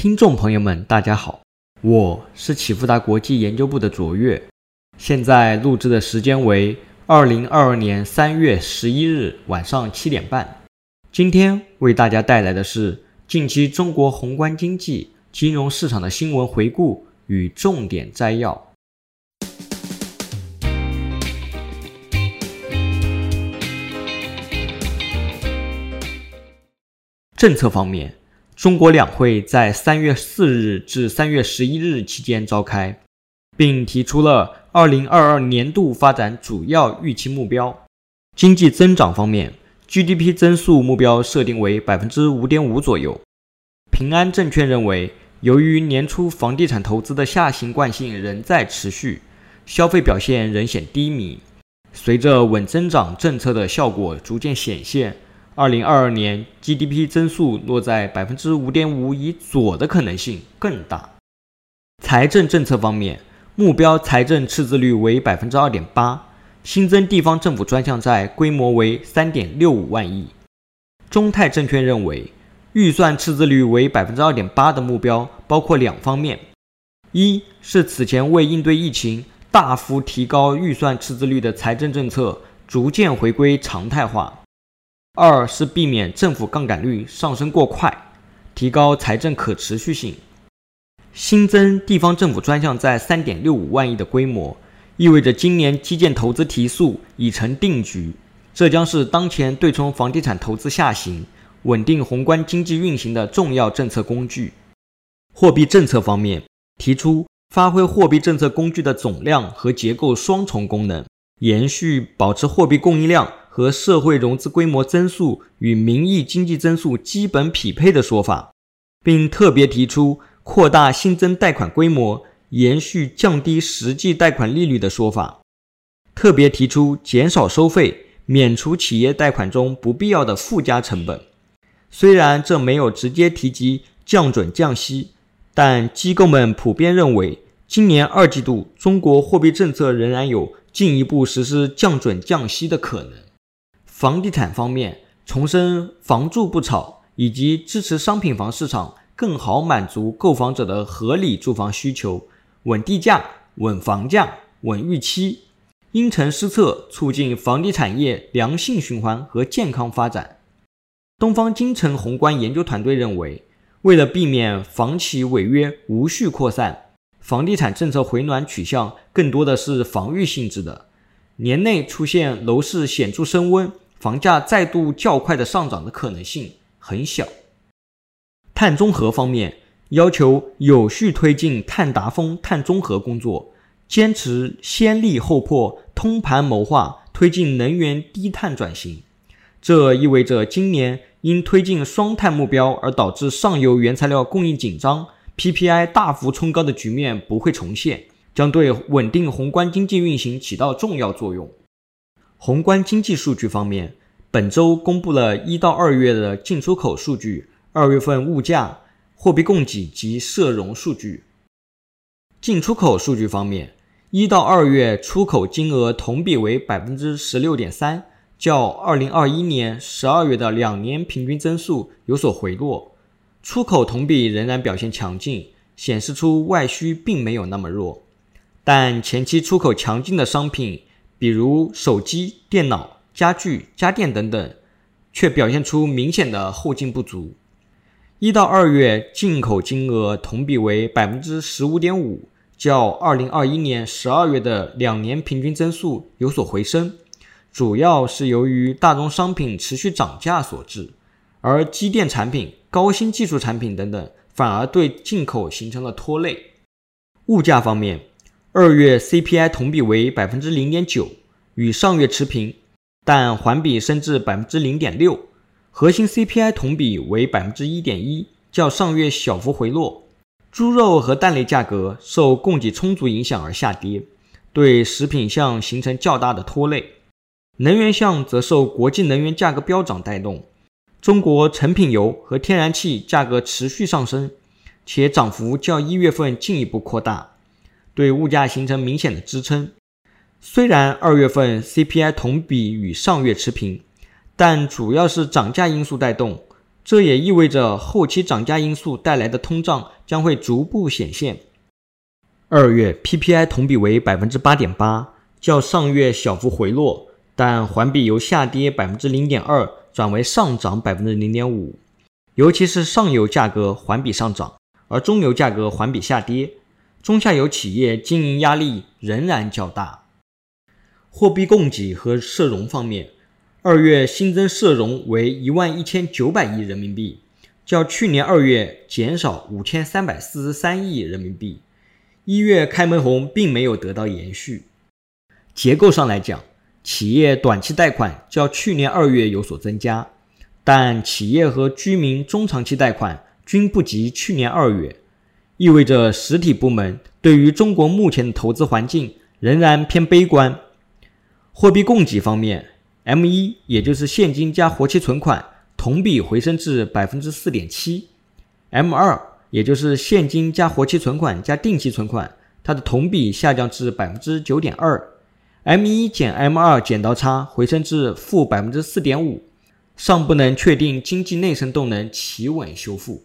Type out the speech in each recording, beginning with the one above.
听众朋友们，大家好，我是启富达国际研究部的卓越，现在录制的时间为二零二二年三月十一日晚上七点半。今天为大家带来的是近期中国宏观经济、金融市场的新闻回顾与重点摘要。政策方面。中国两会在三月四日至三月十一日期间召开，并提出了二零二二年度发展主要预期目标。经济增长方面，GDP 增速目标设定为百分之五点五左右。平安证券认为，由于年初房地产投资的下行惯性仍在持续，消费表现仍显低迷，随着稳增长政策的效果逐渐显现。二零二二年 GDP 增速落在百分之五点五以左的可能性更大。财政政策方面，目标财政赤字率为百分之二点八，新增地方政府专项债规模为三点六五万亿。中泰证券认为，预算赤字率为百分之二点八的目标包括两方面：一是此前为应对疫情大幅提高预算赤字率的财政政策逐渐回归常态化。二是避免政府杠杆率上升过快，提高财政可持续性。新增地方政府专项债三点六五万亿的规模，意味着今年基建投资提速已成定局。这将是当前对冲房地产投资下行、稳定宏观经济运行的重要政策工具。货币政策方面，提出发挥货币政策工具的总量和结构双重功能，延续保持货币供应量。和社会融资规模增速与名义经济增速基本匹配的说法，并特别提出扩大新增贷款规模、延续降低实际贷款利率的说法，特别提出减少收费、免除企业贷款中不必要的附加成本。虽然这没有直接提及降准降息，但机构们普遍认为，今年二季度中国货币政策仍然有进一步实施降准降息的可能。房地产方面，重申“房住不炒”，以及支持商品房市场更好满足购房者的合理住房需求，稳地价、稳房价、稳预期，因城施策，促进房地产业良性循环和健康发展。东方金城宏观研究团队认为，为了避免房企违约无序扩散，房地产政策回暖取向更多的是防御性质的，年内出现楼市显著升温。房价再度较快的上涨的可能性很小。碳中和方面，要求有序推进碳达峰、碳中和工作，坚持先立后破、通盘谋划推进能源低碳转型。这意味着今年因推进双碳目标而导致上游原材料供应紧张、PPI 大幅冲高的局面不会重现，将对稳定宏观经济运行起到重要作用。宏观经济数据方面，本周公布了一到二月的进出口数据、二月份物价、货币供给及社融数据。进出口数据方面，一到二月出口金额同比为百分之十六点三，较二零二一年十二月的两年平均增速有所回落。出口同比仍然表现强劲，显示出外需并没有那么弱。但前期出口强劲的商品。比如手机、电脑、家具、家电等等，却表现出明显的后劲不足。一到二月进口金额同比为百分之十五点五，较二零二一年十二月的两年平均增速有所回升，主要是由于大宗商品持续涨价所致，而机电产品、高新技术产品等等反而对进口形成了拖累。物价方面。二月 CPI 同比为百分之零点九，与上月持平，但环比升至百分之零点六。核心 CPI 同比为百分之一点一，较上月小幅回落。猪肉和蛋类价格受供给充足影响而下跌，对食品项形成较大的拖累。能源项则受国际能源价格飙涨带动，中国成品油和天然气价格持续上升，且涨幅较一月份进一步扩大。对物价形成明显的支撑。虽然二月份 CPI 同比与上月持平，但主要是涨价因素带动，这也意味着后期涨价因素带来的通胀将会逐步显现。二月 PPI 同比为百分之八点八，较上月小幅回落，但环比由下跌百分之零点二转为上涨百分之零点五。尤其是上游价格环比上涨，而中游价格环比下跌，中下游企业经营压力仍然较大。货币供给和社融方面。二月新增社融为一万一千九百亿人民币，较去年二月减少五千三百四十三亿人民币。一月开门红并没有得到延续。结构上来讲，企业短期贷款较去年二月有所增加，但企业和居民中长期贷款均不及去年二月，意味着实体部门对于中国目前的投资环境仍然偏悲观。货币供给方面。M 一，也就是现金加活期存款，同比回升至百分之四点七。M 二，也就是现金加活期存款加定期存款，它的同比下降至百分之九点二。M 一减 M 二剪刀差回升至负百分之四点五，尚不能确定经济内生动能企稳修复。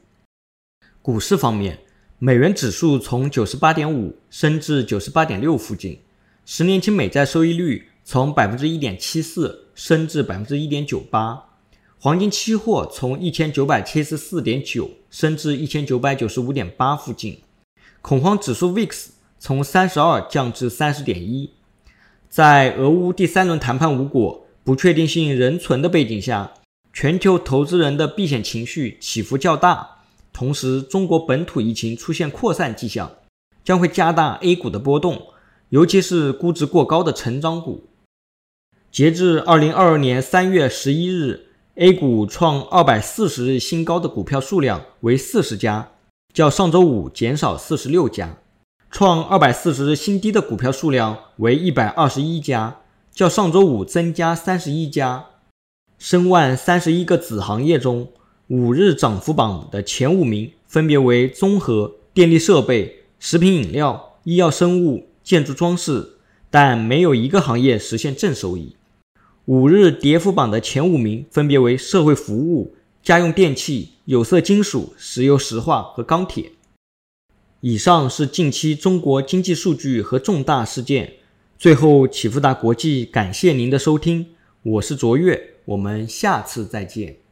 股市方面，美元指数从九十八点五升至九十八点六附近，十年期美债收益率。从百分之一点七四升至百分之一点九八，黄金期货从一千九百七十四点九升至一千九百九十五点八附近，恐慌指数 VIX 从三十二降至三十点一。在俄乌第三轮谈判无果、不确定性仍存的背景下，全球投资人的避险情绪起伏较大，同时中国本土疫情出现扩散迹象，将会加大 A 股的波动，尤其是估值过高的成长股。截至二零二二年三月十一日，A 股创二百四十日新高的股票数量为四十家，较上周五减少四十六家；创二百四十日新低的股票数量为一百二十一家，较上周五增加三十一家。申万三十一个子行业中，五日涨幅榜的前五名分别为综合、电力设备、食品饮料、医药生物、建筑装饰，但没有一个行业实现正收益。五日跌幅榜的前五名分别为社会服务、家用电器、有色金属、石油石化和钢铁。以上是近期中国经济数据和重大事件。最后，启富达国际感谢您的收听，我是卓越，我们下次再见。